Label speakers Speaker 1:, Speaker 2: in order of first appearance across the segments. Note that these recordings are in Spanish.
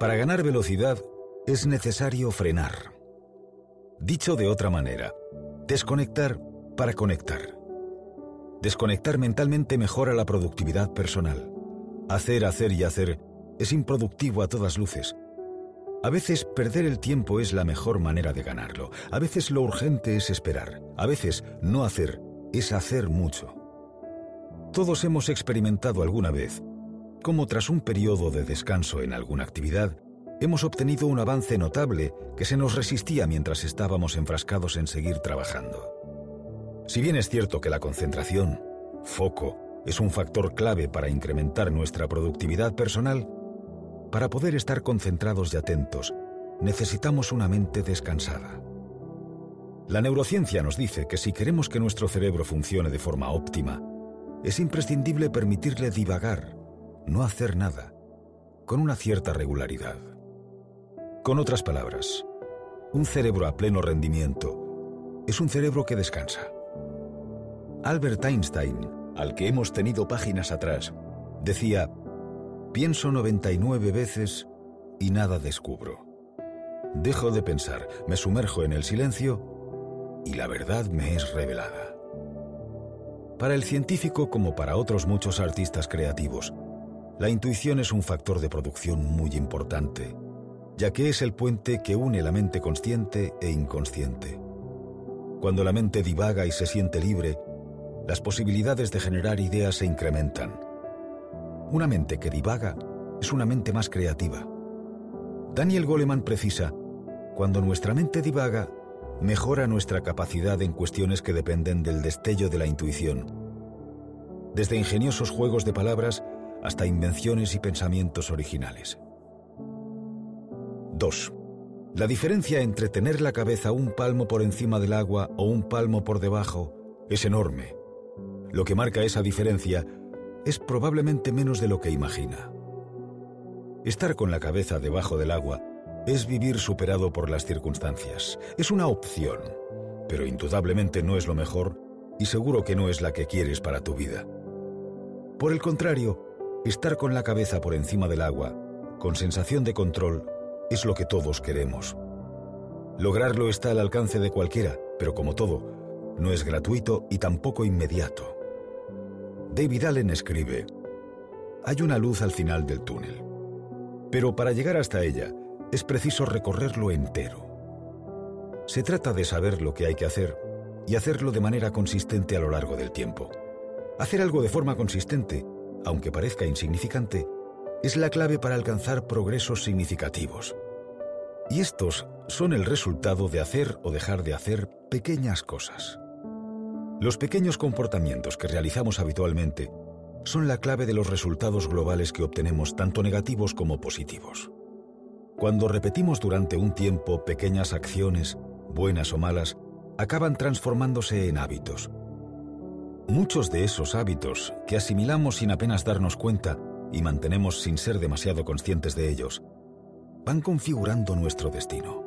Speaker 1: Para ganar velocidad es necesario frenar. Dicho de otra manera, desconectar para conectar. Desconectar mentalmente mejora la productividad personal. Hacer, hacer y hacer es improductivo a todas luces. A veces perder el tiempo es la mejor manera de ganarlo. A veces lo urgente es esperar. A veces no hacer es hacer mucho. Todos hemos experimentado alguna vez cómo tras un periodo de descanso en alguna actividad, hemos obtenido un avance notable que se nos resistía mientras estábamos enfrascados en seguir trabajando. Si bien es cierto que la concentración, foco, es un factor clave para incrementar nuestra productividad personal, para poder estar concentrados y atentos, necesitamos una mente descansada. La neurociencia nos dice que si queremos que nuestro cerebro funcione de forma óptima, es imprescindible permitirle divagar, no hacer nada, con una cierta regularidad. Con otras palabras, un cerebro a pleno rendimiento es un cerebro que descansa. Albert Einstein, al que hemos tenido páginas atrás, decía, Pienso 99 veces y nada descubro. Dejo de pensar, me sumerjo en el silencio y la verdad me es revelada. Para el científico como para otros muchos artistas creativos, la intuición es un factor de producción muy importante, ya que es el puente que une la mente consciente e inconsciente. Cuando la mente divaga y se siente libre, las posibilidades de generar ideas se incrementan una mente que divaga es una mente más creativa. Daniel Goleman precisa, cuando nuestra mente divaga, mejora nuestra capacidad en cuestiones que dependen del destello de la intuición. Desde ingeniosos juegos de palabras hasta invenciones y pensamientos originales. 2. La diferencia entre tener la cabeza un palmo por encima del agua o un palmo por debajo es enorme. Lo que marca esa diferencia es probablemente menos de lo que imagina. Estar con la cabeza debajo del agua es vivir superado por las circunstancias. Es una opción, pero indudablemente no es lo mejor y seguro que no es la que quieres para tu vida. Por el contrario, estar con la cabeza por encima del agua, con sensación de control, es lo que todos queremos. Lograrlo está al alcance de cualquiera, pero como todo, no es gratuito y tampoco inmediato. David Allen escribe, Hay una luz al final del túnel, pero para llegar hasta ella es preciso recorrerlo entero. Se trata de saber lo que hay que hacer y hacerlo de manera consistente a lo largo del tiempo. Hacer algo de forma consistente, aunque parezca insignificante, es la clave para alcanzar progresos significativos. Y estos son el resultado de hacer o dejar de hacer pequeñas cosas. Los pequeños comportamientos que realizamos habitualmente son la clave de los resultados globales que obtenemos tanto negativos como positivos. Cuando repetimos durante un tiempo pequeñas acciones, buenas o malas, acaban transformándose en hábitos. Muchos de esos hábitos, que asimilamos sin apenas darnos cuenta y mantenemos sin ser demasiado conscientes de ellos, van configurando nuestro destino.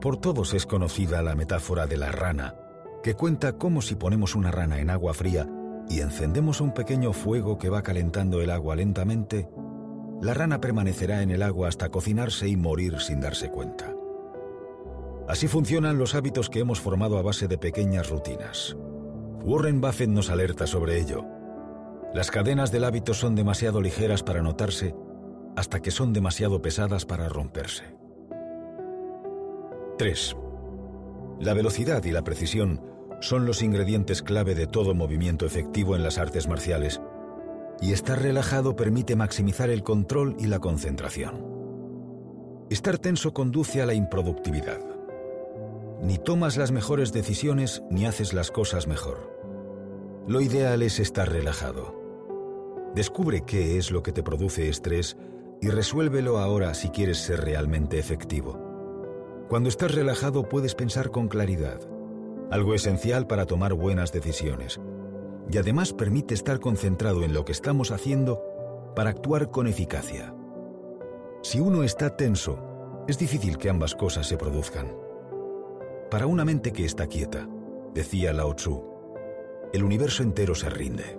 Speaker 1: Por todos es conocida la metáfora de la rana que cuenta cómo si ponemos una rana en agua fría y encendemos un pequeño fuego que va calentando el agua lentamente, la rana permanecerá en el agua hasta cocinarse y morir sin darse cuenta. Así funcionan los hábitos que hemos formado a base de pequeñas rutinas. Warren Buffett nos alerta sobre ello. Las cadenas del hábito son demasiado ligeras para notarse hasta que son demasiado pesadas para romperse. 3. La velocidad y la precisión son los ingredientes clave de todo movimiento efectivo en las artes marciales, y estar relajado permite maximizar el control y la concentración. Estar tenso conduce a la improductividad. Ni tomas las mejores decisiones ni haces las cosas mejor. Lo ideal es estar relajado. Descubre qué es lo que te produce estrés y resuélvelo ahora si quieres ser realmente efectivo. Cuando estás relajado puedes pensar con claridad, algo esencial para tomar buenas decisiones, y además permite estar concentrado en lo que estamos haciendo para actuar con eficacia. Si uno está tenso, es difícil que ambas cosas se produzcan. Para una mente que está quieta, decía Lao Tzu, el universo entero se rinde.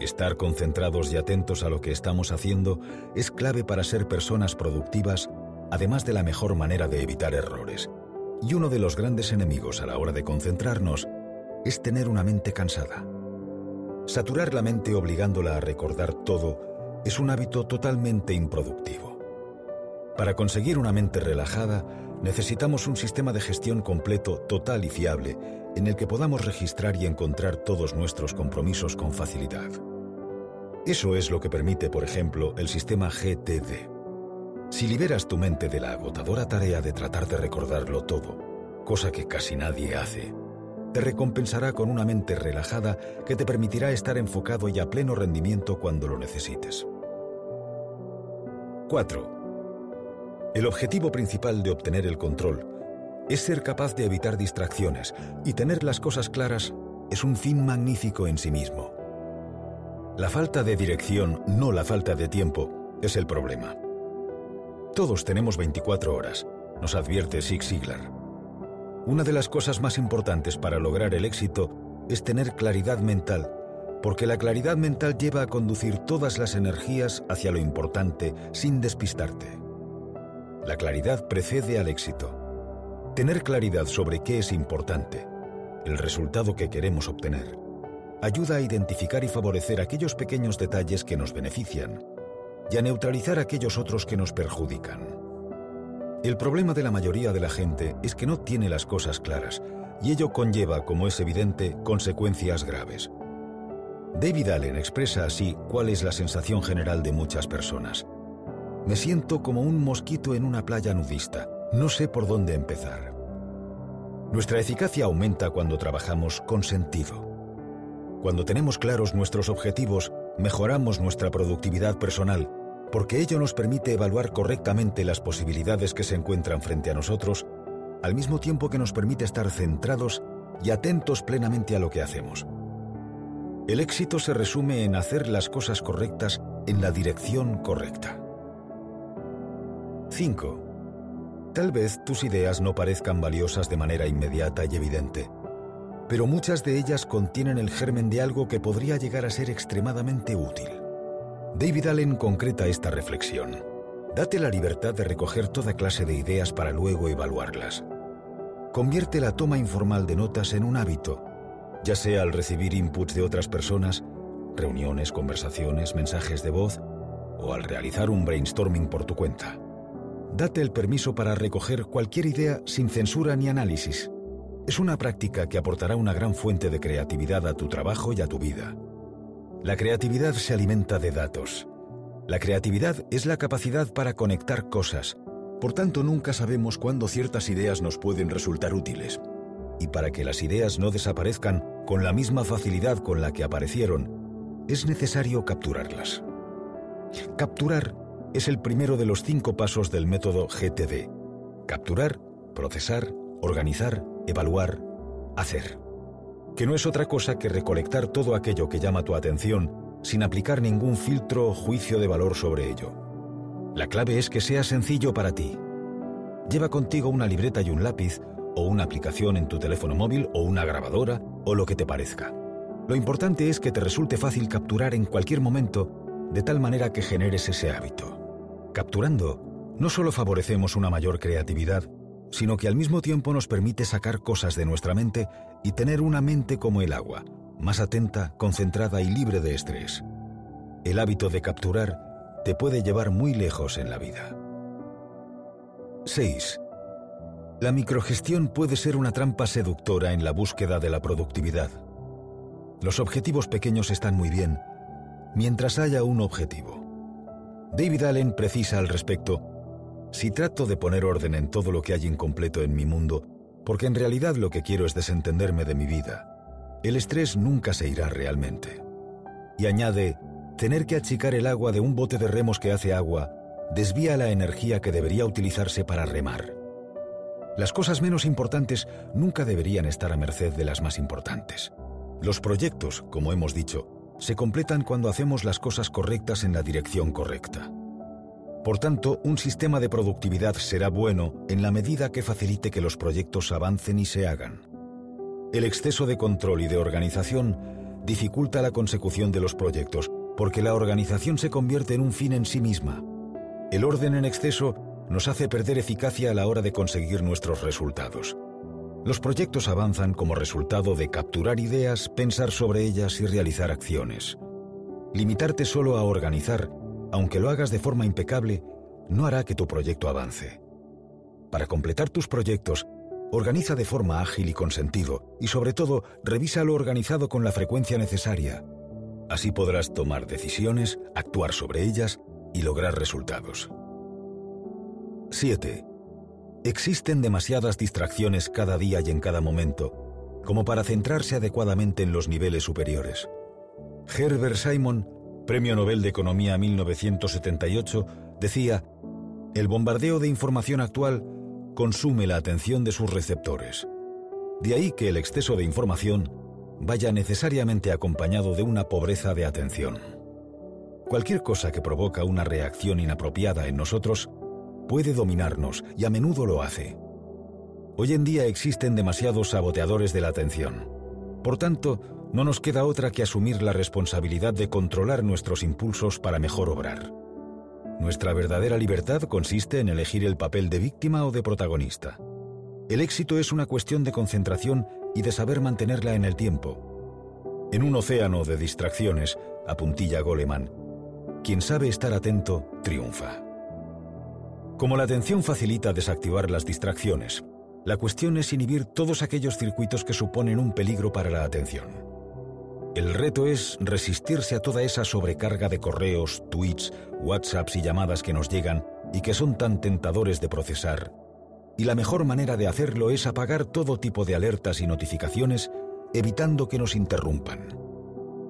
Speaker 1: Estar concentrados y atentos a lo que estamos haciendo es clave para ser personas productivas, además de la mejor manera de evitar errores. Y uno de los grandes enemigos a la hora de concentrarnos es tener una mente cansada. Saturar la mente obligándola a recordar todo es un hábito totalmente improductivo. Para conseguir una mente relajada, necesitamos un sistema de gestión completo, total y fiable, en el que podamos registrar y encontrar todos nuestros compromisos con facilidad. Eso es lo que permite, por ejemplo, el sistema GTD. Si liberas tu mente de la agotadora tarea de tratar de recordarlo todo, cosa que casi nadie hace, te recompensará con una mente relajada que te permitirá estar enfocado y a pleno rendimiento cuando lo necesites. 4. El objetivo principal de obtener el control es ser capaz de evitar distracciones y tener las cosas claras es un fin magnífico en sí mismo. La falta de dirección, no la falta de tiempo, es el problema. Todos tenemos 24 horas, nos advierte Zig Ziglar. Una de las cosas más importantes para lograr el éxito es tener claridad mental, porque la claridad mental lleva a conducir todas las energías hacia lo importante sin despistarte. La claridad precede al éxito. Tener claridad sobre qué es importante, el resultado que queremos obtener, ayuda a identificar y favorecer aquellos pequeños detalles que nos benefician y a neutralizar aquellos otros que nos perjudican. El problema de la mayoría de la gente es que no tiene las cosas claras y ello conlleva, como es evidente, consecuencias graves. David Allen expresa así cuál es la sensación general de muchas personas. Me siento como un mosquito en una playa nudista. No sé por dónde empezar. Nuestra eficacia aumenta cuando trabajamos con sentido. Cuando tenemos claros nuestros objetivos, mejoramos nuestra productividad personal, porque ello nos permite evaluar correctamente las posibilidades que se encuentran frente a nosotros, al mismo tiempo que nos permite estar centrados y atentos plenamente a lo que hacemos. El éxito se resume en hacer las cosas correctas en la dirección correcta. 5. Tal vez tus ideas no parezcan valiosas de manera inmediata y evidente, pero muchas de ellas contienen el germen de algo que podría llegar a ser extremadamente útil. David Allen concreta esta reflexión. Date la libertad de recoger toda clase de ideas para luego evaluarlas. Convierte la toma informal de notas en un hábito, ya sea al recibir inputs de otras personas, reuniones, conversaciones, mensajes de voz, o al realizar un brainstorming por tu cuenta. Date el permiso para recoger cualquier idea sin censura ni análisis es una práctica que aportará una gran fuente de creatividad a tu trabajo y a tu vida. La creatividad se alimenta de datos. La creatividad es la capacidad para conectar cosas. Por tanto, nunca sabemos cuándo ciertas ideas nos pueden resultar útiles. Y para que las ideas no desaparezcan con la misma facilidad con la que aparecieron, es necesario capturarlas. Capturar es el primero de los cinco pasos del método GTD. Capturar, procesar, organizar, evaluar, hacer. Que no es otra cosa que recolectar todo aquello que llama tu atención sin aplicar ningún filtro o juicio de valor sobre ello. La clave es que sea sencillo para ti. Lleva contigo una libreta y un lápiz, o una aplicación en tu teléfono móvil, o una grabadora, o lo que te parezca. Lo importante es que te resulte fácil capturar en cualquier momento, de tal manera que generes ese hábito. Capturando, no solo favorecemos una mayor creatividad, sino que al mismo tiempo nos permite sacar cosas de nuestra mente y tener una mente como el agua, más atenta, concentrada y libre de estrés. El hábito de capturar te puede llevar muy lejos en la vida. 6. La microgestión puede ser una trampa seductora en la búsqueda de la productividad. Los objetivos pequeños están muy bien, mientras haya un objetivo. David Allen precisa al respecto si trato de poner orden en todo lo que hay incompleto en mi mundo, porque en realidad lo que quiero es desentenderme de mi vida, el estrés nunca se irá realmente. Y añade, tener que achicar el agua de un bote de remos que hace agua desvía la energía que debería utilizarse para remar. Las cosas menos importantes nunca deberían estar a merced de las más importantes. Los proyectos, como hemos dicho, se completan cuando hacemos las cosas correctas en la dirección correcta. Por tanto, un sistema de productividad será bueno en la medida que facilite que los proyectos avancen y se hagan. El exceso de control y de organización dificulta la consecución de los proyectos, porque la organización se convierte en un fin en sí misma. El orden en exceso nos hace perder eficacia a la hora de conseguir nuestros resultados. Los proyectos avanzan como resultado de capturar ideas, pensar sobre ellas y realizar acciones. Limitarte solo a organizar, aunque lo hagas de forma impecable, no hará que tu proyecto avance. Para completar tus proyectos, organiza de forma ágil y con sentido, y sobre todo, revisa lo organizado con la frecuencia necesaria. Así podrás tomar decisiones, actuar sobre ellas y lograr resultados. 7. Existen demasiadas distracciones cada día y en cada momento, como para centrarse adecuadamente en los niveles superiores. Herbert Simon, Premio Nobel de Economía 1978, decía, el bombardeo de información actual consume la atención de sus receptores. De ahí que el exceso de información vaya necesariamente acompañado de una pobreza de atención. Cualquier cosa que provoca una reacción inapropiada en nosotros puede dominarnos y a menudo lo hace. Hoy en día existen demasiados saboteadores de la atención. Por tanto, no nos queda otra que asumir la responsabilidad de controlar nuestros impulsos para mejor obrar. Nuestra verdadera libertad consiste en elegir el papel de víctima o de protagonista. El éxito es una cuestión de concentración y de saber mantenerla en el tiempo. En un océano de distracciones, apuntilla Goleman, quien sabe estar atento triunfa. Como la atención facilita desactivar las distracciones, la cuestión es inhibir todos aquellos circuitos que suponen un peligro para la atención. El reto es resistirse a toda esa sobrecarga de correos, tweets, WhatsApps y llamadas que nos llegan y que son tan tentadores de procesar. Y la mejor manera de hacerlo es apagar todo tipo de alertas y notificaciones, evitando que nos interrumpan.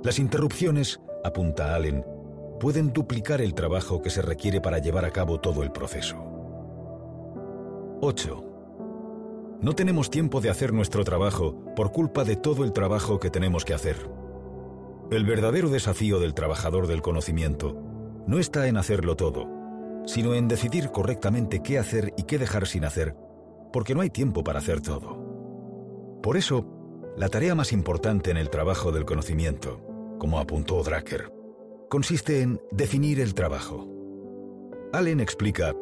Speaker 1: Las interrupciones, apunta Allen, pueden duplicar el trabajo que se requiere para llevar a cabo todo el proceso. 8. No tenemos tiempo de hacer nuestro trabajo por culpa de todo el trabajo que tenemos que hacer. El verdadero desafío del trabajador del conocimiento no está en hacerlo todo, sino en decidir correctamente qué hacer y qué dejar sin hacer, porque no hay tiempo para hacer todo. Por eso, la tarea más importante en el trabajo del conocimiento, como apuntó Drucker, consiste en definir el trabajo. Allen explica,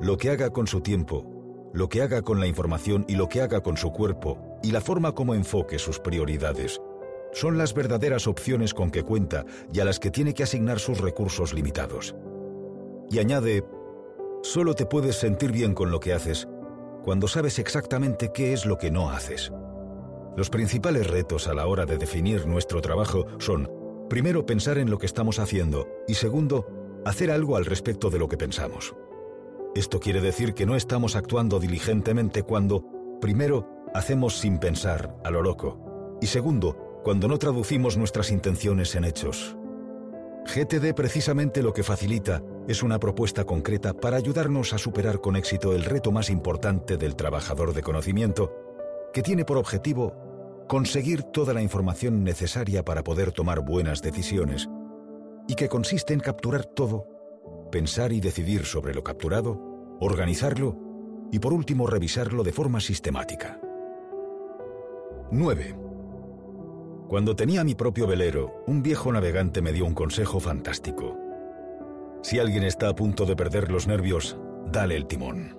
Speaker 1: lo que haga con su tiempo, lo que haga con la información y lo que haga con su cuerpo y la forma como enfoque sus prioridades son las verdaderas opciones con que cuenta y a las que tiene que asignar sus recursos limitados. Y añade, solo te puedes sentir bien con lo que haces cuando sabes exactamente qué es lo que no haces. Los principales retos a la hora de definir nuestro trabajo son Primero, pensar en lo que estamos haciendo y segundo, hacer algo al respecto de lo que pensamos. Esto quiere decir que no estamos actuando diligentemente cuando, primero, hacemos sin pensar, a lo loco, y segundo, cuando no traducimos nuestras intenciones en hechos. GTD precisamente lo que facilita es una propuesta concreta para ayudarnos a superar con éxito el reto más importante del trabajador de conocimiento, que tiene por objetivo conseguir toda la información necesaria para poder tomar buenas decisiones y que consiste en capturar todo, pensar y decidir sobre lo capturado, organizarlo y por último revisarlo de forma sistemática. 9. Cuando tenía mi propio velero, un viejo navegante me dio un consejo fantástico. Si alguien está a punto de perder los nervios, dale el timón.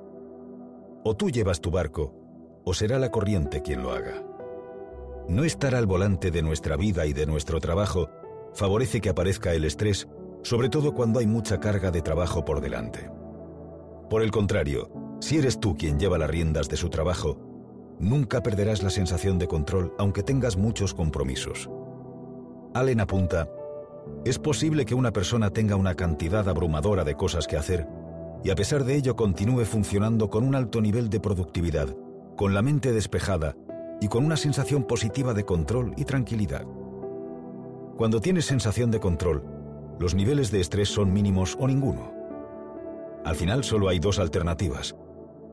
Speaker 1: O tú llevas tu barco, o será la corriente quien lo haga. No estar al volante de nuestra vida y de nuestro trabajo favorece que aparezca el estrés, sobre todo cuando hay mucha carga de trabajo por delante. Por el contrario, si eres tú quien lleva las riendas de su trabajo, nunca perderás la sensación de control aunque tengas muchos compromisos. Allen apunta, es posible que una persona tenga una cantidad abrumadora de cosas que hacer y a pesar de ello continúe funcionando con un alto nivel de productividad, con la mente despejada y con una sensación positiva de control y tranquilidad. Cuando tienes sensación de control, los niveles de estrés son mínimos o ninguno. Al final solo hay dos alternativas.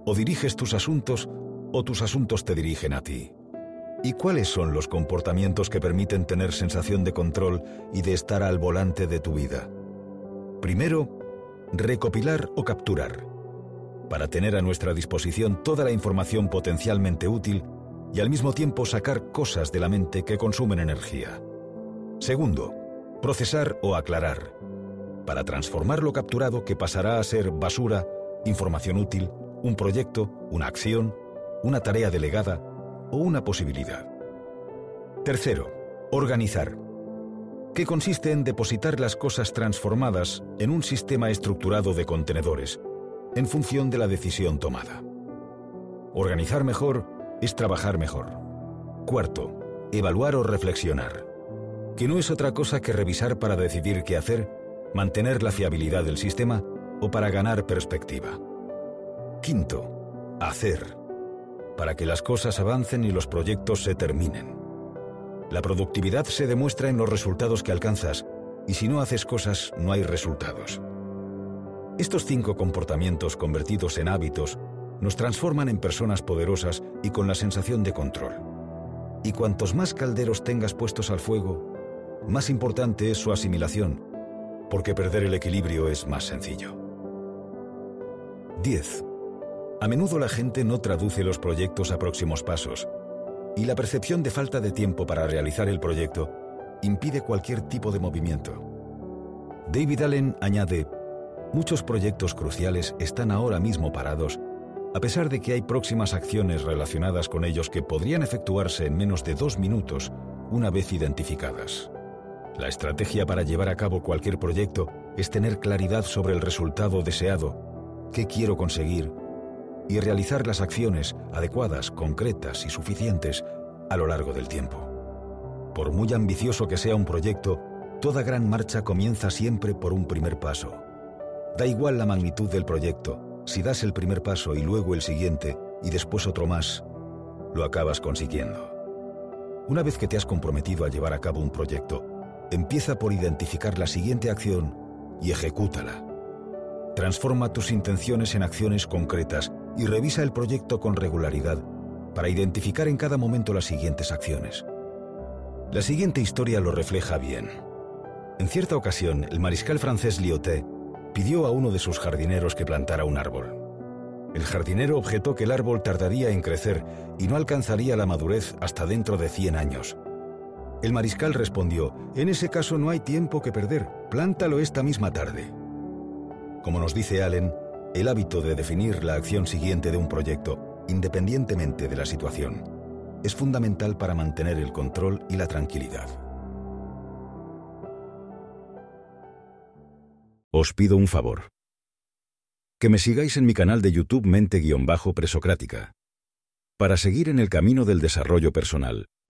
Speaker 1: O diriges tus asuntos o tus asuntos te dirigen a ti. ¿Y cuáles son los comportamientos que permiten tener sensación de control y de estar al volante de tu vida? Primero, recopilar o capturar, para tener a nuestra disposición toda la información potencialmente útil y al mismo tiempo sacar cosas de la mente que consumen energía. Segundo, procesar o aclarar, para transformar lo capturado que pasará a ser basura, información útil, un proyecto, una acción, una tarea delegada o una posibilidad. Tercero, organizar, que consiste en depositar las cosas transformadas en un sistema estructurado de contenedores, en función de la decisión tomada. Organizar mejor es trabajar mejor. Cuarto, evaluar o reflexionar, que no es otra cosa que revisar para decidir qué hacer, mantener la fiabilidad del sistema o para ganar perspectiva. Quinto, hacer, para que las cosas avancen y los proyectos se terminen. La productividad se demuestra en los resultados que alcanzas, y si no haces cosas, no hay resultados. Estos cinco comportamientos convertidos en hábitos nos transforman en personas poderosas y con la sensación de control. Y cuantos más calderos tengas puestos al fuego, más importante es su asimilación, porque perder el equilibrio es más sencillo. 10. A menudo la gente no traduce los proyectos a próximos pasos, y la percepción de falta de tiempo para realizar el proyecto impide cualquier tipo de movimiento. David Allen añade, muchos proyectos cruciales están ahora mismo parados, a pesar de que hay próximas acciones relacionadas con ellos que podrían efectuarse en menos de dos minutos una vez identificadas. La estrategia para llevar a cabo cualquier proyecto es tener claridad sobre el resultado deseado, qué quiero conseguir y realizar las acciones adecuadas, concretas y suficientes a lo largo del tiempo. Por muy ambicioso que sea un proyecto, toda gran marcha comienza siempre por un primer paso. Da igual la magnitud del proyecto, si das el primer paso y luego el siguiente y después otro más, lo acabas consiguiendo. Una vez que te has comprometido a llevar a cabo un proyecto, empieza por identificar la siguiente acción y ejecútala. Transforma tus intenciones en acciones concretas y revisa el proyecto con regularidad para identificar en cada momento las siguientes acciones. La siguiente historia lo refleja bien. En cierta ocasión, el mariscal francés Lyoté pidió a uno de sus jardineros que plantara un árbol. El jardinero objetó que el árbol tardaría en crecer y no alcanzaría la madurez hasta dentro de 100 años. El mariscal respondió, en ese caso no hay tiempo que perder, plántalo esta misma tarde. Como nos dice Allen, el hábito de definir la acción siguiente de un proyecto, independientemente de la situación, es fundamental para mantener el control y la tranquilidad. Os pido un favor. Que me sigáis en mi canal de YouTube Mente-Presocrática. Para seguir en el camino del desarrollo personal